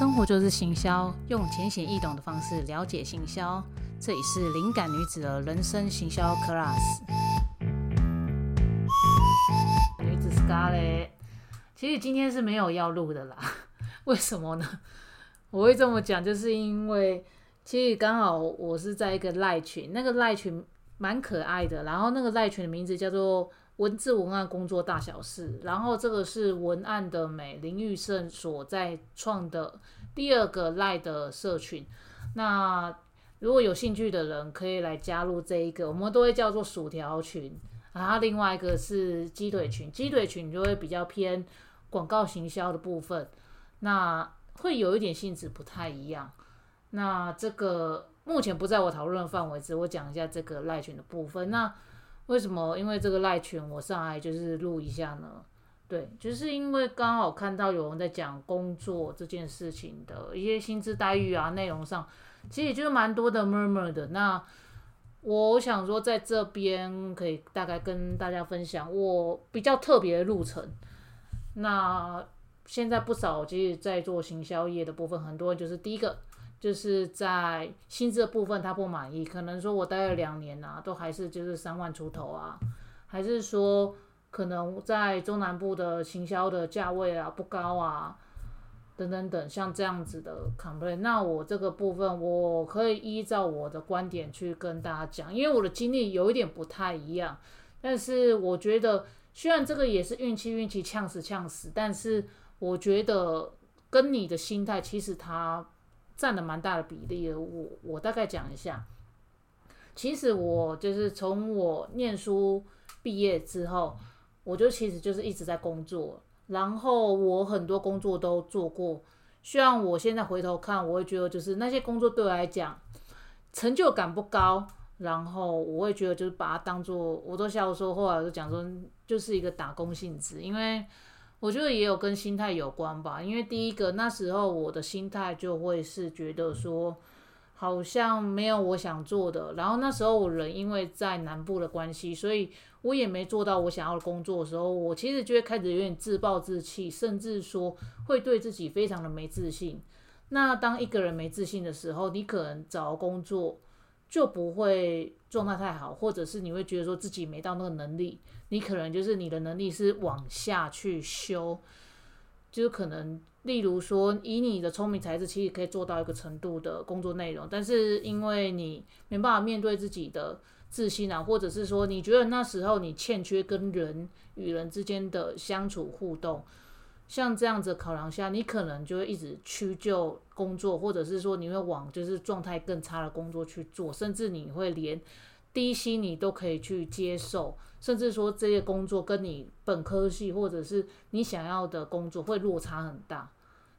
生活就是行销，用浅显易懂的方式了解行销。这里是灵感女子的人生行销 class。女子 Scarlett，其实今天是没有要录的啦。为什么呢？我会这么讲，就是因为其实刚好我是在一个赖群，那个赖群蛮可爱的，然后那个赖群的名字叫做。文字文案工作大小事，然后这个是文案的美林玉胜所在创的第二个赖的社群。那如果有兴趣的人可以来加入这一个，我们都会叫做薯条群。然后另外一个是鸡腿群，鸡腿群就会比较偏广告行销的部分，那会有一点性质不太一样。那这个目前不在我讨论的范围，只我讲一下这个赖群的部分。那为什么？因为这个赖群我上来就是录一下呢？对，就是因为刚好看到有人在讲工作这件事情的一些薪资待遇啊，内容上其实就是蛮多的 murmur 的。那我想说，在这边可以大概跟大家分享我比较特别的路程。那现在不少其实在做行销业的部分，很多就是第一个。就是在薪资的部分，他不满意，可能说我待了两年啊，都还是就是三万出头啊，还是说可能在中南部的行销的价位啊不高啊，等等等，像这样子的 complain，那我这个部分我可以依照我的观点去跟大家讲，因为我的经历有一点不太一样，但是我觉得虽然这个也是运气运气呛死呛死，但是我觉得跟你的心态其实它。占了蛮大的比例。我我大概讲一下，其实我就是从我念书毕业之后，我就其实就是一直在工作，然后我很多工作都做过。虽然我现在回头看，我会觉得就是那些工作对我来讲成就感不高，然后我会觉得就是把它当做，我都笑说，后来就讲说就是一个打工性质，因为。我觉得也有跟心态有关吧，因为第一个那时候我的心态就会是觉得说，好像没有我想做的，然后那时候我人因为在南部的关系，所以我也没做到我想要的工作的时候，我其实就会开始有点自暴自弃，甚至说会对自己非常的没自信。那当一个人没自信的时候，你可能找工作。就不会状态太好，或者是你会觉得说自己没到那个能力，你可能就是你的能力是往下去修，就是可能例如说以你的聪明才智，其实可以做到一个程度的工作内容，但是因为你没办法面对自己的自信啊，或者是说你觉得那时候你欠缺跟人与人之间的相处互动。像这样子考量下，你可能就会一直屈就工作，或者是说你会往就是状态更差的工作去做，甚至你会连低薪你都可以去接受，甚至说这些工作跟你本科系或者是你想要的工作会落差很大。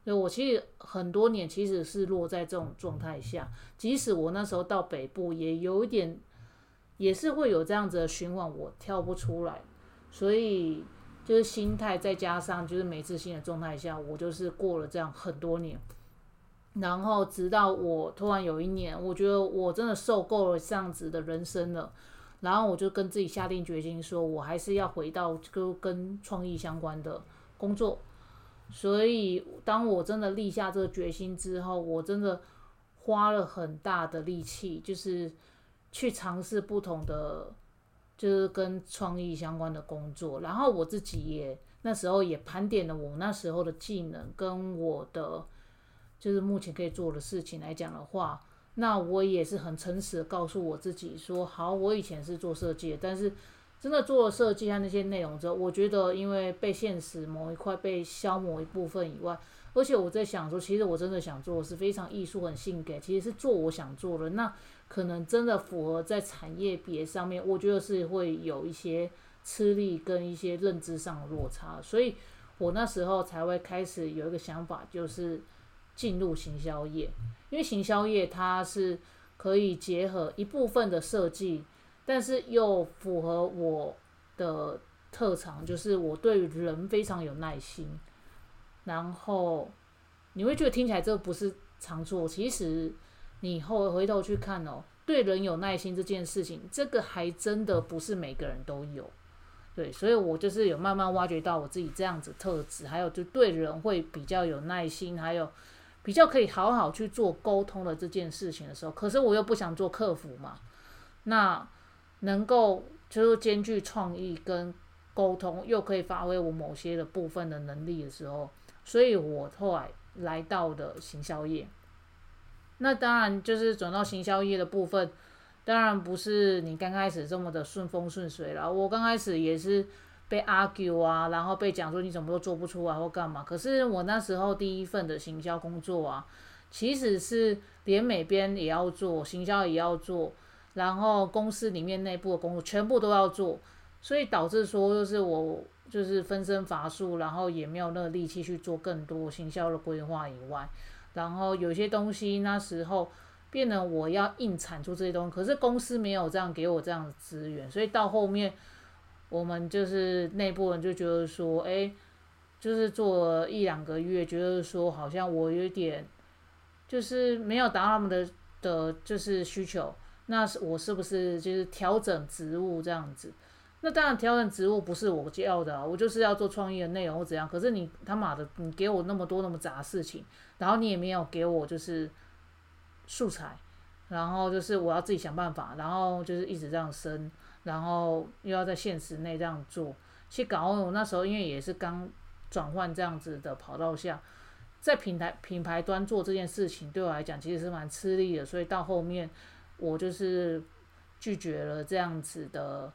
所以我其实很多年其实是落在这种状态下，即使我那时候到北部也有一点，也是会有这样子的循环，我跳不出来，所以。就是心态，再加上就是没自信的状态下，我就是过了这样很多年，然后直到我突然有一年，我觉得我真的受够了这样子的人生了，然后我就跟自己下定决心，说我还是要回到跟跟创意相关的工作。所以当我真的立下这个决心之后，我真的花了很大的力气，就是去尝试不同的。就是跟创意相关的工作，然后我自己也那时候也盘点了我那时候的技能跟我的就是目前可以做的事情来讲的话，那我也是很诚实的告诉我自己说，好，我以前是做设计的，但是真的做了设计和那些内容之后，我觉得因为被现实某一块被消磨一部分以外，而且我在想说，其实我真的想做的是非常艺术很性感，其实是做我想做的那。可能真的符合在产业别上面，我觉得是会有一些吃力跟一些认知上的落差，所以我那时候才会开始有一个想法，就是进入行销业，因为行销业它是可以结合一部分的设计，但是又符合我的特长，就是我对人非常有耐心，然后你会觉得听起来这不是常做，其实。你后回头去看哦，对人有耐心这件事情，这个还真的不是每个人都有，对，所以我就是有慢慢挖掘到我自己这样子特质，还有就对人会比较有耐心，还有比较可以好好去做沟通的这件事情的时候，可是我又不想做客服嘛，那能够就是兼具创意跟沟通，又可以发挥我某些的部分的能力的时候，所以我后来来到的行销业。那当然就是转到行销业的部分，当然不是你刚开始这么的顺风顺水了。我刚开始也是被 argue 啊，然后被讲说你怎么都做不出来或干嘛。可是我那时候第一份的行销工作啊，其实是连美编也要做，行销也要做，然后公司里面内部的工作全部都要做，所以导致说就是我就是分身乏术，然后也没有那个力气去做更多行销的规划以外。然后有些东西那时候变得我要硬产出这些东西，可是公司没有这样给我这样的资源，所以到后面我们就是内部人就觉得说，哎，就是做一两个月，觉得说好像我有点就是没有达到他们的的就是需求，那是我是不是就是调整职务这样子？那当然，调整职务不是我要的，我就是要做创意的内容或怎样。可是你他妈的，你给我那么多那么杂事情，然后你也没有给我就是素材，然后就是我要自己想办法，然后就是一直这样升，然后又要在现实内这样做。其实搞我那时候因为也是刚转换这样子的跑道下，在品牌品牌端做这件事情对我来讲其实是蛮吃力的，所以到后面我就是拒绝了这样子的。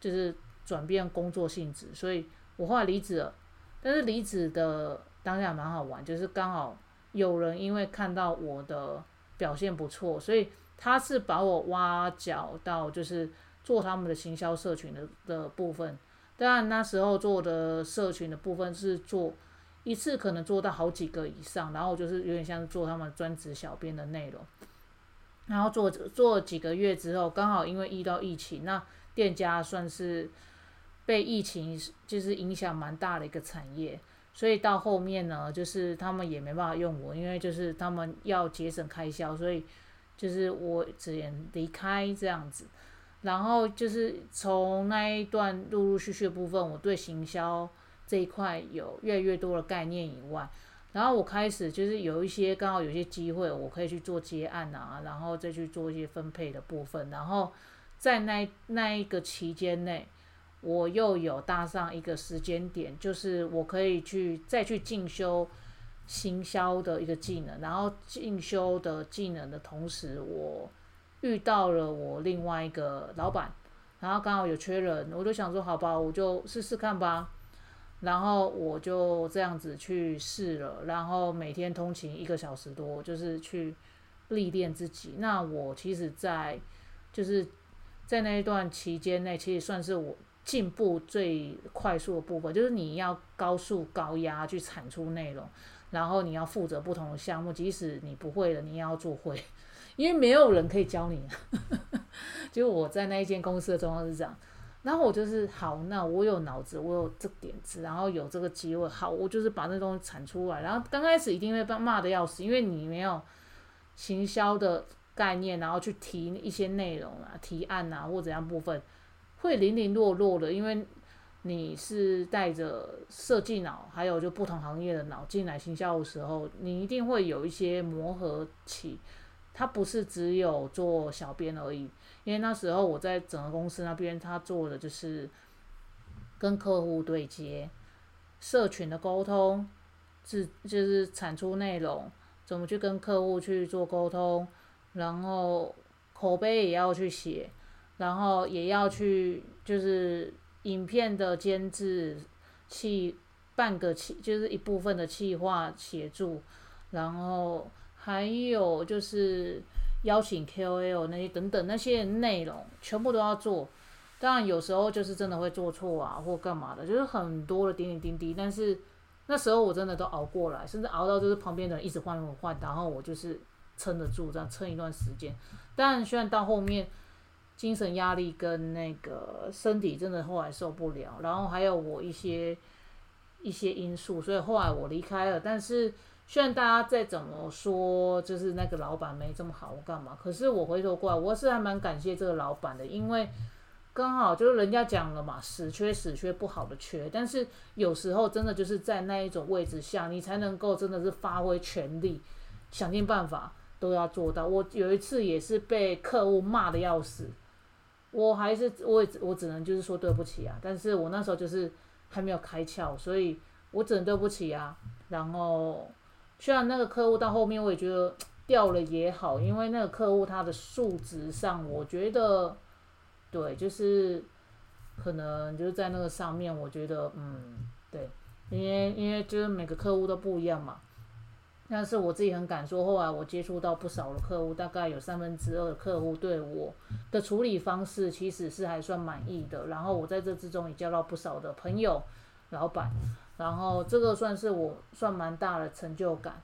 就是转变工作性质，所以我后来离职了。但是离职的当下蛮好玩，就是刚好有人因为看到我的表现不错，所以他是把我挖角到就是做他们的行销社群的的部分。当然那时候做的社群的部分是做一次可能做到好几个以上，然后就是有点像做他们专职小编的内容。然后做做几个月之后，刚好因为遇到疫情，那店家算是被疫情就是影响蛮大的一个产业，所以到后面呢，就是他们也没办法用我，因为就是他们要节省开销，所以就是我只能离开这样子。然后就是从那一段陆陆续续的部分，我对行销这一块有越来越多的概念以外，然后我开始就是有一些刚好有些机会，我可以去做接案啊，然后再去做一些分配的部分，然后。在那那一个期间内，我又有搭上一个时间点，就是我可以去再去进修行销的一个技能，然后进修的技能的同时，我遇到了我另外一个老板，然后刚好有缺人，我就想说好吧，我就试试看吧，然后我就这样子去试了，然后每天通勤一个小时多，就是去历练自己。那我其实，在就是。在那一段期间内，其实算是我进步最快速的部分，就是你要高速高压去产出内容，然后你要负责不同的项目，即使你不会了，你也要做会，因为没有人可以教你。就我在那一间公司的状况是这样，然后我就是好，那我有脑子，我有这点子，然后有这个机会，好，我就是把那东西产出来。然后刚开始一定会被骂的要死，因为你没有行销的。概念，然后去提一些内容啊、提案啊或怎样部分，会零零落落的，因为你是带着设计脑，还有就不同行业的脑进来行销的时候，你一定会有一些磨合期。他不是只有做小编而已，因为那时候我在整个公司那边，他做的就是跟客户对接、社群的沟通，是就是产出内容，怎么去跟客户去做沟通。然后口碑也要去写，然后也要去就是影片的监制，企半个企就是一部分的企划协助，然后还有就是邀请 KOL 那些等等那些内容全部都要做。当然有时候就是真的会做错啊或干嘛的，就是很多的点点滴滴。但是那时候我真的都熬过来，甚至熬到就是旁边的人一直换我换，然后我就是。撑得住，这样撑一段时间。但虽然到后面精神压力跟那个身体真的后来受不了，然后还有我一些一些因素，所以后来我离开了。但是虽然大家再怎么说，就是那个老板没这么好，我干嘛？可是我回头过来，我是还蛮感谢这个老板的，因为刚好就是人家讲了嘛，死缺死缺不好的缺。但是有时候真的就是在那一种位置下，你才能够真的是发挥全力。想尽办法都要做到。我有一次也是被客户骂的要死，我还是我也我只能就是说对不起啊。但是我那时候就是还没有开窍，所以我只能对不起啊。然后虽然那个客户到后面我也觉得 掉了也好，因为那个客户他的数值上，我觉得对，就是可能就是在那个上面，我觉得嗯对。因为因为就是每个客户都不一样嘛，但是我自己很敢说，后来我接触到不少的客户，大概有三分之二的客户对我的处理方式其实是还算满意的。然后我在这之中也交到不少的朋友、老板，然后这个算是我算蛮大的成就感。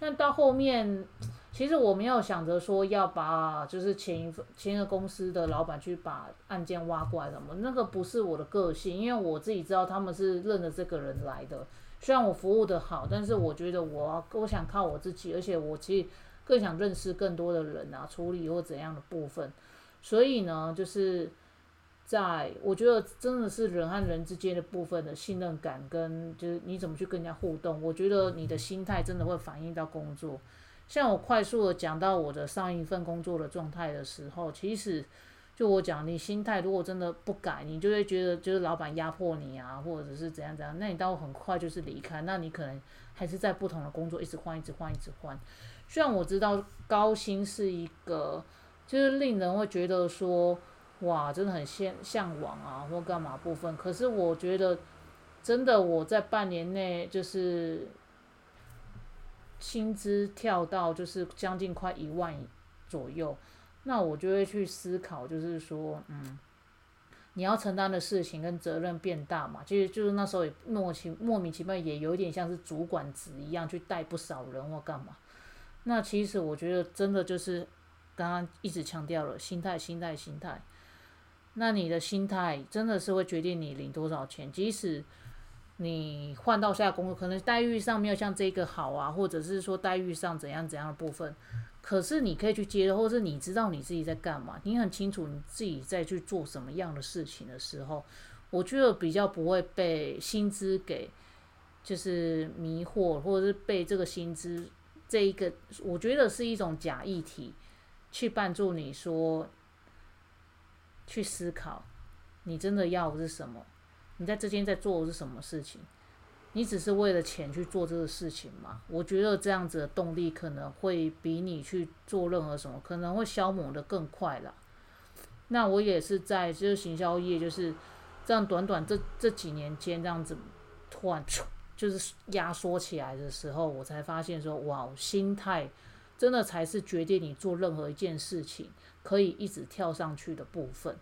但到后面，其实我没有想着说要把就是前一份前一个公司的老板去把案件挖过来什么，那个不是我的个性，因为我自己知道他们是认着这个人来的。虽然我服务的好，但是我觉得我我想靠我自己，而且我其实更想认识更多的人啊，处理或怎样的部分。所以呢，就是。在，我觉得真的是人和人之间的部分的信任感，跟就是你怎么去跟人家互动，我觉得你的心态真的会反映到工作。像我快速的讲到我的上一份工作的状态的时候，其实就我讲，你心态如果真的不改，你就会觉得就是老板压迫你啊，或者是怎样怎样，那你到很快就是离开，那你可能还是在不同的工作一直换，一直换，一直换。虽然我知道高薪是一个，就是令人会觉得说。哇，真的很向向往啊，或干嘛部分？可是我觉得，真的我在半年内就是薪资跳到就是将近快一万左右，那我就会去思考，就是说，嗯，你要承担的事情跟责任变大嘛？其实就是那时候也莫其莫名其妙，也有点像是主管职一样，去带不少人或干嘛。那其实我觉得，真的就是刚刚一直强调了心态，心态，心态。那你的心态真的是会决定你领多少钱。即使你换到下工作，可能待遇上没有像这个好啊，或者是说待遇上怎样怎样的部分，可是你可以去接，或者是你知道你自己在干嘛，你很清楚你自己在去做什么样的事情的时候，我觉得比较不会被薪资给就是迷惑，或者是被这个薪资这一个，我觉得是一种假议题去帮助你说。去思考，你真的要的是什么？你在之间在做的是什么事情？你只是为了钱去做这个事情吗？我觉得这样子的动力可能会比你去做任何什么，可能会消磨的更快了。那我也是在就是行销业，就是这样短短这这几年间这样子突然就是压缩起来的时候，我才发现说，哇，心态真的才是决定你做任何一件事情。可以一直跳上去的部分，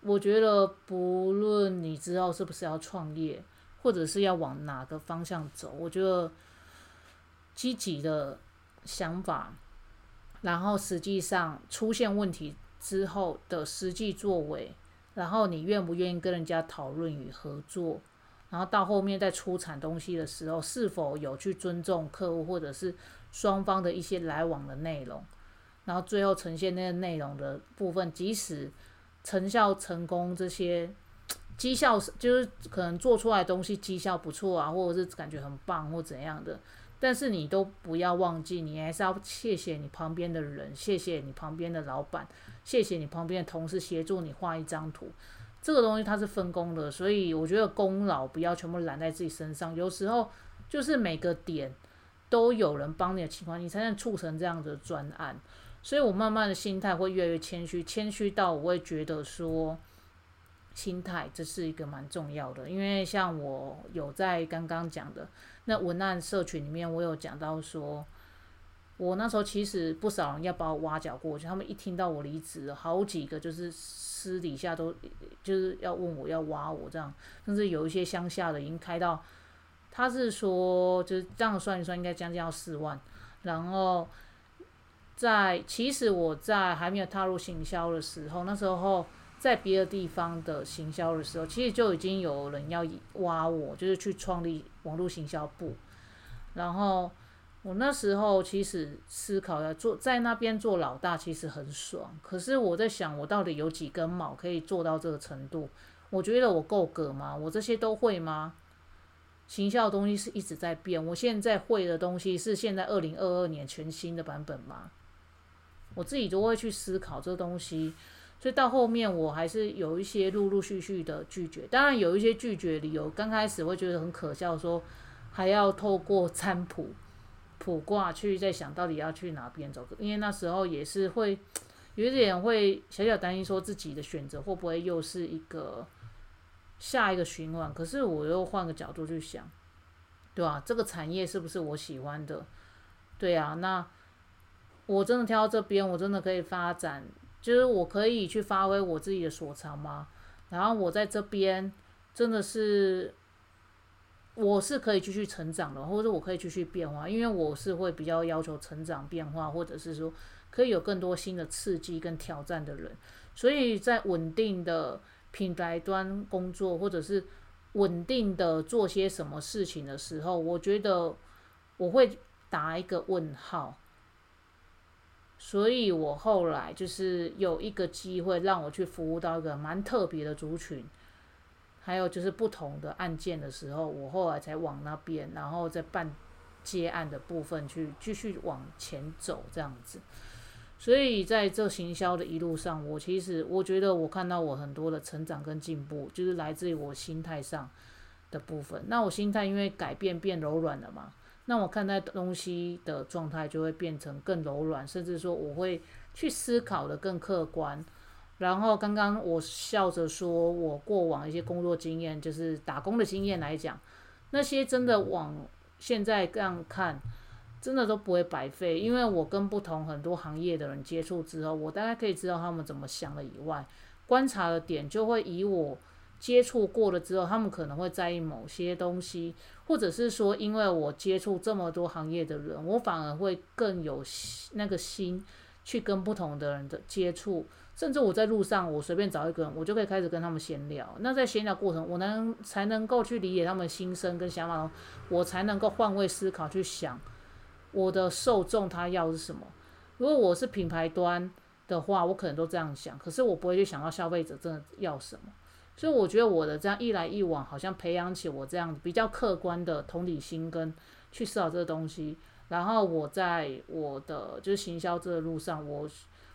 我觉得不论你之后是不是要创业，或者是要往哪个方向走，我觉得积极的想法，然后实际上出现问题之后的实际作为，然后你愿不愿意跟人家讨论与合作，然后到后面在出产东西的时候，是否有去尊重客户或者是双方的一些来往的内容。然后最后呈现那个内容的部分，即使成效成功，这些 绩效就是可能做出来东西绩效不错啊，或者是感觉很棒或怎样的，但是你都不要忘记，你还是要谢谢你旁边的人，谢谢你旁边的老板，谢谢你旁边的同事协助你画一张图，这个东西它是分工的，所以我觉得功劳不要全部揽在自己身上，有时候就是每个点都有人帮你的情况，你才能促成这样的专案。所以我慢慢的心态会越来越谦虚，谦虚到我会觉得说，心态这是一个蛮重要的。因为像我有在刚刚讲的那文案社群里面，我有讲到说，我那时候其实不少人要把我挖角过去，他们一听到我离职，好几个就是私底下都就是要问我要挖我这样，甚至有一些乡下的已经开到，他是说就是这样算一算应该将近要四万，然后。在其实我在还没有踏入行销的时候，那时候在别的地方的行销的时候，其实就已经有人要挖我，就是去创立网络行销部。然后我那时候其实思考要做在那边做老大，其实很爽。可是我在想，我到底有几根毛可以做到这个程度？我觉得我够格吗？我这些都会吗？行销的东西是一直在变。我现在会的东西是现在二零二二年全新的版本吗？我自己都会去思考这东西，所以到后面我还是有一些陆陆续续的拒绝。当然有一些拒绝理由，刚开始会觉得很可笑，说还要透过占卜、卜卦去在想到底要去哪边走，因为那时候也是会有一点会小小担心，说自己的选择会不会又是一个下一个循环。可是我又换个角度去想，对吧？这个产业是不是我喜欢的？对啊，那。我真的挑到这边，我真的可以发展，就是我可以去发挥我自己的所长吗？然后我在这边真的是，我是可以继续成长的，或者我可以继续变化，因为我是会比较要求成长变化，或者是说可以有更多新的刺激跟挑战的人。所以在稳定的品牌端工作，或者是稳定的做些什么事情的时候，我觉得我会打一个问号。所以我后来就是有一个机会让我去服务到一个蛮特别的族群，还有就是不同的案件的时候，我后来才往那边，然后再办接案的部分去继续往前走这样子。所以在这行销的一路上，我其实我觉得我看到我很多的成长跟进步，就是来自于我心态上的部分。那我心态因为改变变柔软了嘛。那我看待东西的状态就会变成更柔软，甚至说我会去思考的更客观。然后刚刚我笑着说，我过往一些工作经验，就是打工的经验来讲，那些真的往现在这样看，真的都不会白费。因为我跟不同很多行业的人接触之后，我大概可以知道他们怎么想的以外，观察的点就会以我。接触过了之后，他们可能会在意某些东西，或者是说，因为我接触这么多行业的人，我反而会更有那个心去跟不同的人的接触。甚至我在路上，我随便找一个人，我就可以开始跟他们闲聊。那在闲聊过程，我能才能够去理解他们心声跟想法，我才能够换位思考去想我的受众他要的是什么。如果我是品牌端的话，我可能都这样想，可是我不会去想到消费者真的要什么。所以我觉得我的这样一来一往，好像培养起我这样比较客观的同理心跟去思考这个东西。然后我在我的就是行销这个路上，我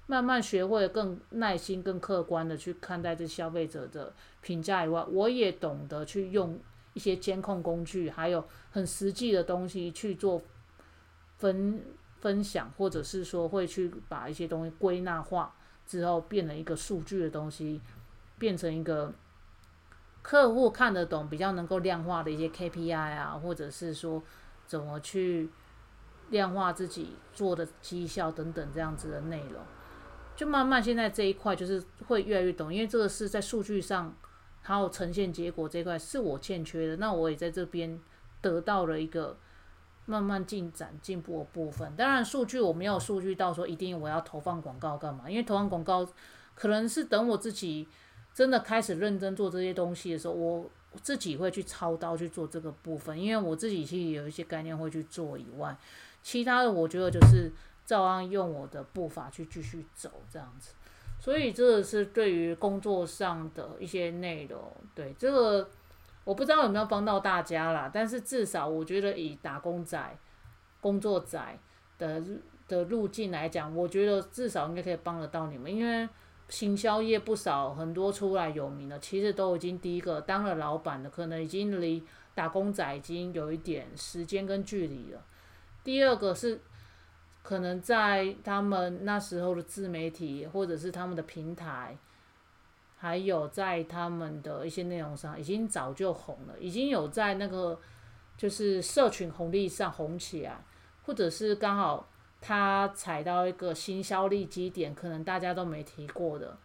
慢慢学会更耐心、更客观的去看待这消费者的评价以外，我也懂得去用一些监控工具，还有很实际的东西去做分分享，或者是说会去把一些东西归纳化之后，变成一个数据的东西，变成一个。客户看得懂，比较能够量化的一些 KPI 啊，或者是说怎么去量化自己做的绩效等等这样子的内容，就慢慢现在这一块就是会越来越懂，因为这个是在数据上还有呈现结果这一块是我欠缺的，那我也在这边得到了一个慢慢进展进步的部分。当然，数据我没有数据到说一定我要投放广告干嘛，因为投放广告可能是等我自己。真的开始认真做这些东西的时候，我自己会去操刀去做这个部分，因为我自己其实有一些概念会去做以外，其他的我觉得就是照样用我的步伐去继续走这样子。所以这个是对于工作上的一些内容，对这个我不知道有没有帮到大家啦，但是至少我觉得以打工仔、工作仔的的路径来讲，我觉得至少应该可以帮得到你们，因为。行销业不少，很多出来有名的，其实都已经第一个当了老板的，可能已经离打工仔已经有一点时间跟距离了。第二个是，可能在他们那时候的自媒体或者是他们的平台，还有在他们的一些内容上，已经早就红了，已经有在那个就是社群红利上红起来，或者是刚好。他踩到一个新销力基点，可能大家都没提过的，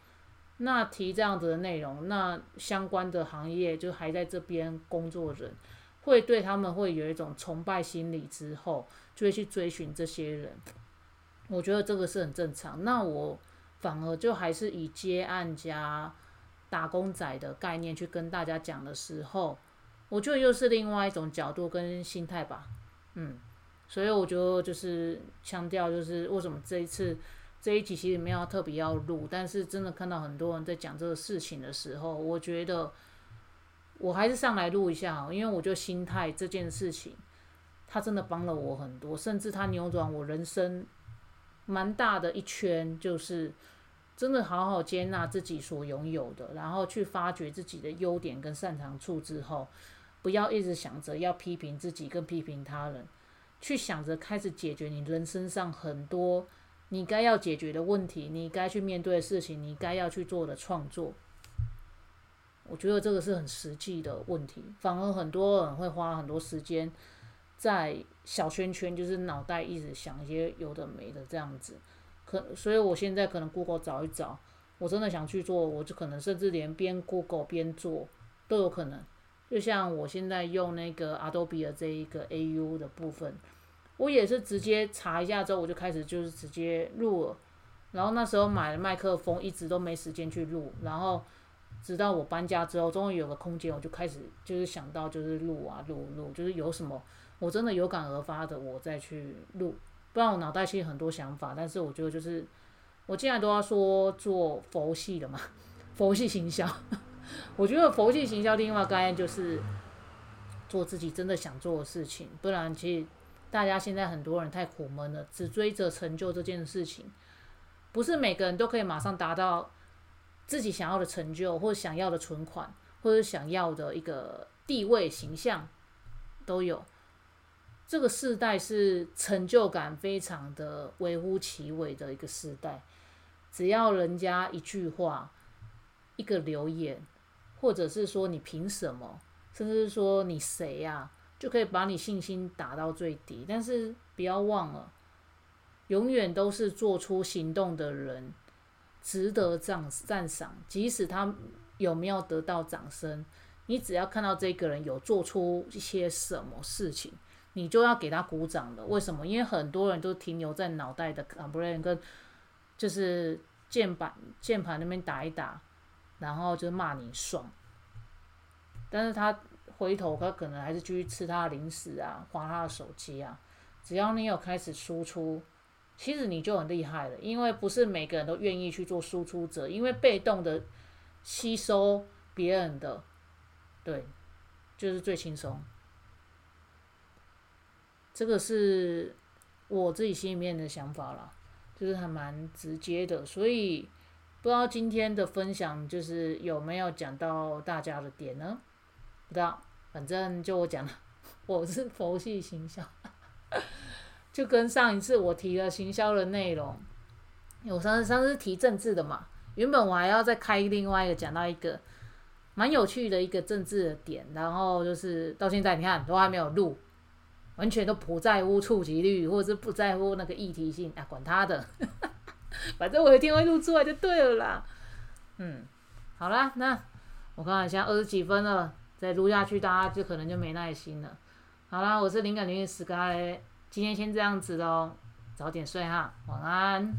那提这样子的内容，那相关的行业就还在这边工作人，会对他们会有一种崇拜心理，之后就会去追寻这些人。我觉得这个是很正常。那我反而就还是以接案加打工仔的概念去跟大家讲的时候，我觉得又是另外一种角度跟心态吧，嗯。所以我觉得就是强调，就是为什么这一次这一集其实没有特别要录，但是真的看到很多人在讲这个事情的时候，我觉得我还是上来录一下，因为我觉得心态这件事情，它真的帮了我很多，甚至它扭转我人生蛮大的一圈，就是真的好好接纳自己所拥有的，然后去发掘自己的优点跟擅长处之后，不要一直想着要批评自己跟批评他人，去想着开始解决你人生上很多你该要解决的问题，你该去面对的事情，你该要去做的创作。我觉得这个是很实际的问题，反而很多人会花很多时间在小圈圈，就是脑袋一直想一些有的没的这样子。可，所以我现在可能 Google 找一找，我真的想去做，我就可能甚至连边 Google 边做都有可能。就像我现在用那个 Adobe 的这一个 AU 的部分，我也是直接查一下之后，我就开始就是直接录了。然后那时候买了麦克风，一直都没时间去录，然后。直到我搬家之后，终于有个空间，我就开始就是想到就是录啊录录，就是有什么我真的有感而发的，我再去录。不然我脑袋其实很多想法，但是我觉得就是我既然都要说做佛系的嘛，佛系行销，我觉得佛系行销另外概念就是做自己真的想做的事情。不然其实大家现在很多人太苦闷了，只追着成就这件事情，不是每个人都可以马上达到。自己想要的成就，或者想要的存款，或者想要的一个地位形象，都有。这个时代是成就感非常的微乎其微的一个时代。只要人家一句话、一个留言，或者是说你凭什么，甚至是说你谁呀，就可以把你信心打到最低。但是不要忘了，永远都是做出行动的人。值得赞赞赏，即使他有没有得到掌声，你只要看到这个人有做出一些什么事情，你就要给他鼓掌了。为什么？因为很多人都停留在脑袋的 complain 跟就是键盘键盘那边打一打，然后就骂你爽。但是他回头他可能还是继续吃他的零食啊，划他的手机啊。只要你有开始输出。其实你就很厉害了，因为不是每个人都愿意去做输出者，因为被动的吸收别人的，对，就是最轻松。这个是我自己心里面的想法啦，就是还蛮直接的，所以不知道今天的分享就是有没有讲到大家的点呢？不知道，反正就我讲了，我是佛系行销。就跟上一次我提了行销的内容，我上次上次提政治的嘛，原本我还要再开另外一个讲到一个蛮有趣的一个政治的点，然后就是到现在你看都还没有录，完全都不在乎触及率或者是不在乎那个议题性啊，管他的，反正我一定会录出来就对了啦。嗯，好啦，那我看一下二十几分了，再录下去大家就可能就没耐心了。好啦，我是灵感女 Sky。今天先这样子喽，早点睡哈，晚安。